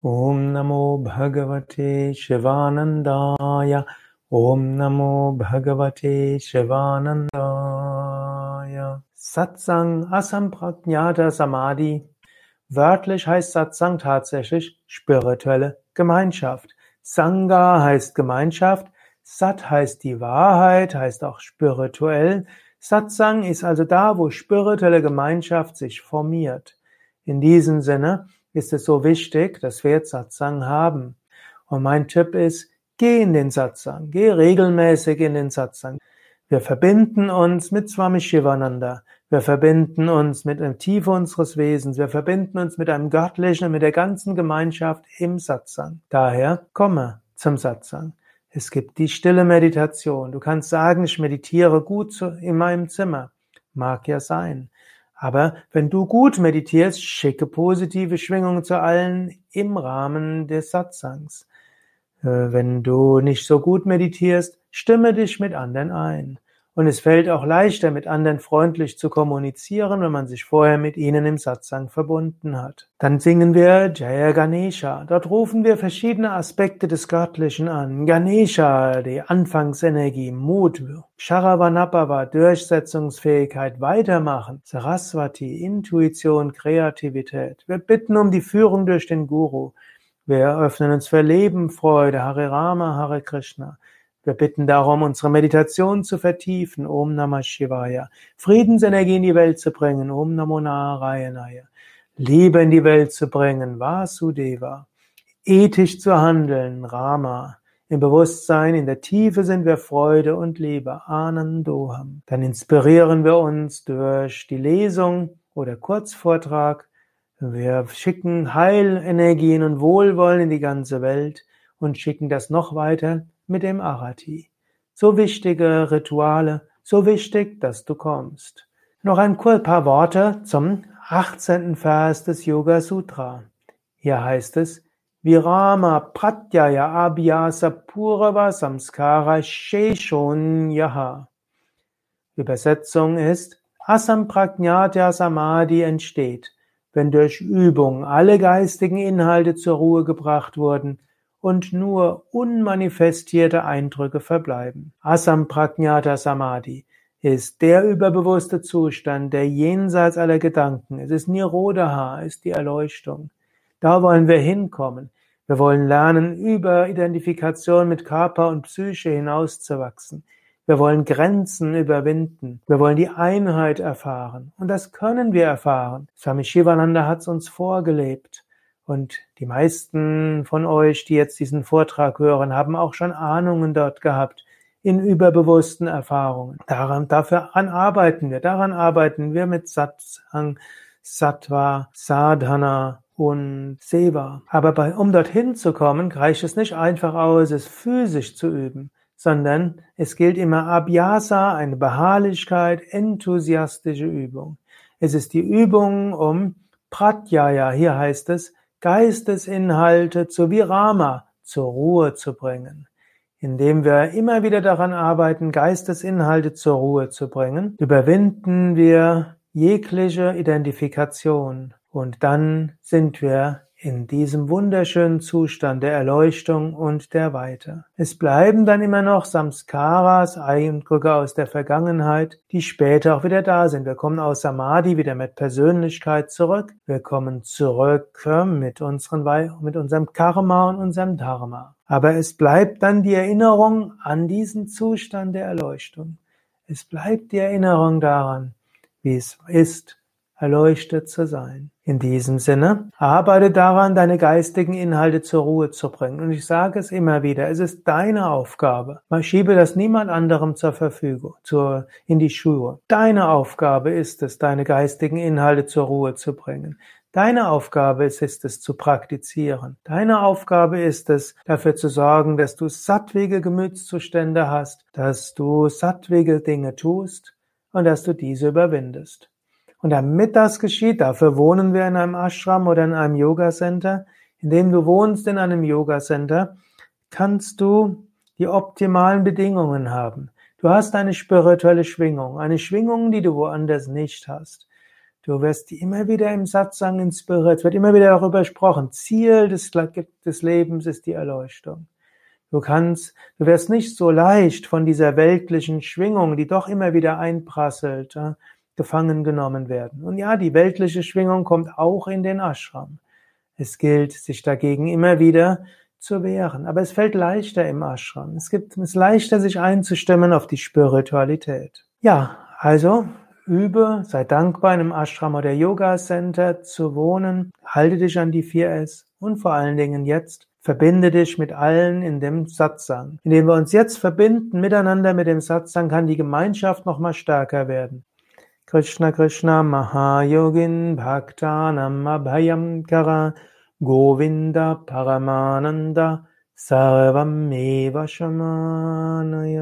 Om Namo Bhagavate Shivanandaya Om Namo Bhagavate Shivanandaya Satsang Asamprajnata Samadhi Wörtlich heißt Satsang tatsächlich spirituelle Gemeinschaft. Sangha heißt Gemeinschaft. Sat heißt die Wahrheit, heißt auch spirituell. Satsang ist also da, wo spirituelle Gemeinschaft sich formiert. In diesem Sinne ist es so wichtig, dass wir jetzt Satsang haben. Und mein Tipp ist, geh in den Satsang, geh regelmäßig in den Satsang. Wir verbinden uns mit Swami Shivananda. Wir verbinden uns mit der Tiefe unseres Wesens. Wir verbinden uns mit einem Göttlichen und mit der ganzen Gemeinschaft im Satsang. Daher komme zum Satsang. Es gibt die stille Meditation. Du kannst sagen, ich meditiere gut in meinem Zimmer. Mag ja sein. Aber wenn du gut meditierst, schicke positive Schwingungen zu allen im Rahmen des Satsangs. Äh, wenn du nicht so gut meditierst, stimme dich mit anderen ein. Und es fällt auch leichter, mit anderen freundlich zu kommunizieren, wenn man sich vorher mit ihnen im Satsang verbunden hat. Dann singen wir Jaya Ganesha. Dort rufen wir verschiedene Aspekte des Göttlichen an. Ganesha, die Anfangsenergie, Mut. Sharavanapava, Durchsetzungsfähigkeit, Weitermachen. Saraswati, Intuition, Kreativität. Wir bitten um die Führung durch den Guru. Wir eröffnen uns für Leben, Freude, Hare Rama, Hare Krishna. Wir bitten darum, unsere Meditation zu vertiefen. Om Namah Shivaya. Friedensenergie in die Welt zu bringen. Om Namo Narayanaya. Liebe in die Welt zu bringen. Vasudeva. Ethisch zu handeln. Rama. Im Bewusstsein, in der Tiefe sind wir Freude und Liebe. Anandoham. Dann inspirieren wir uns durch die Lesung oder Kurzvortrag. Wir schicken Heilenergien und Wohlwollen in die ganze Welt und schicken das noch weiter mit dem Arati. So wichtige Rituale, so wichtig, dass du kommst. Noch ein paar Worte zum 18. Vers des Yoga Sutra. Hier heißt es, Virama Pratyaya Abhyasa Purava Samskara Sheshon Yaha. Übersetzung ist, Asampragnatya Samadhi entsteht, wenn durch Übung alle geistigen Inhalte zur Ruhe gebracht wurden und nur unmanifestierte Eindrücke verbleiben. Asampragnata Samadhi ist der überbewusste Zustand, der jenseits aller Gedanken ist. Es ist Nirodha, ist die Erleuchtung. Da wollen wir hinkommen. Wir wollen lernen, über Identifikation mit Körper und Psyche hinauszuwachsen. Wir wollen Grenzen überwinden. Wir wollen die Einheit erfahren. Und das können wir erfahren. Swami Shivananda hat es uns vorgelebt. Und die meisten von euch, die jetzt diesen Vortrag hören, haben auch schon Ahnungen dort gehabt in überbewussten Erfahrungen. Daran, dafür arbeiten wir. Daran arbeiten wir mit Satsang, Sattva, Sadhana und Seva. Aber bei, um dorthin zu kommen, reicht es nicht einfach aus, es physisch zu üben, sondern es gilt immer Abhyasa, eine Beharrlichkeit, enthusiastische Übung. Es ist die Übung um Pratyaya, hier heißt es, Geistesinhalte zu Virama, zur Ruhe zu bringen. Indem wir immer wieder daran arbeiten, Geistesinhalte zur Ruhe zu bringen, überwinden wir jegliche Identifikation und dann sind wir in diesem wunderschönen Zustand der Erleuchtung und der Weite. Es bleiben dann immer noch Samskaras, Eindrücke aus der Vergangenheit, die später auch wieder da sind. Wir kommen aus Samadhi wieder mit Persönlichkeit zurück. Wir kommen zurück äh, mit, unseren, mit unserem Karma und unserem Dharma. Aber es bleibt dann die Erinnerung an diesen Zustand der Erleuchtung. Es bleibt die Erinnerung daran, wie es ist, erleuchtet zu sein. In diesem Sinne, arbeite daran, deine geistigen Inhalte zur Ruhe zu bringen. Und ich sage es immer wieder, es ist deine Aufgabe. Man schiebe das niemand anderem zur Verfügung, zur, in die Schuhe. Deine Aufgabe ist es, deine geistigen Inhalte zur Ruhe zu bringen. Deine Aufgabe ist es, es zu praktizieren. Deine Aufgabe ist es, dafür zu sorgen, dass du sattwege Gemütszustände hast, dass du sattwege Dinge tust und dass du diese überwindest. Und damit das geschieht, dafür wohnen wir in einem Ashram oder in einem Yoga Center. Indem du wohnst in einem Yoga Center, kannst du die optimalen Bedingungen haben. Du hast eine spirituelle Schwingung, eine Schwingung, die du woanders nicht hast. Du wirst immer wieder im Satsang inspiriert, wird immer wieder darüber gesprochen. Ziel des, des Lebens ist die Erleuchtung. Du kannst, du wirst nicht so leicht von dieser weltlichen Schwingung, die doch immer wieder einprasselt, gefangen genommen werden. Und ja, die weltliche Schwingung kommt auch in den Ashram. Es gilt, sich dagegen immer wieder zu wehren. Aber es fällt leichter im Ashram. Es gibt, es ist leichter, sich einzustimmen auf die Spiritualität. Ja, also übe, sei dankbar in einem Ashram oder Yoga Center zu wohnen, halte dich an die 4S und vor allen Dingen jetzt verbinde dich mit allen in dem Satsang. Indem wir uns jetzt verbinden miteinander mit dem Satsang, kann die Gemeinschaft noch mal stärker werden. Krishna भक्तानम् भक्तानमभयम् कर। गोविन्द परमानन्द सर्वमेव शमानय।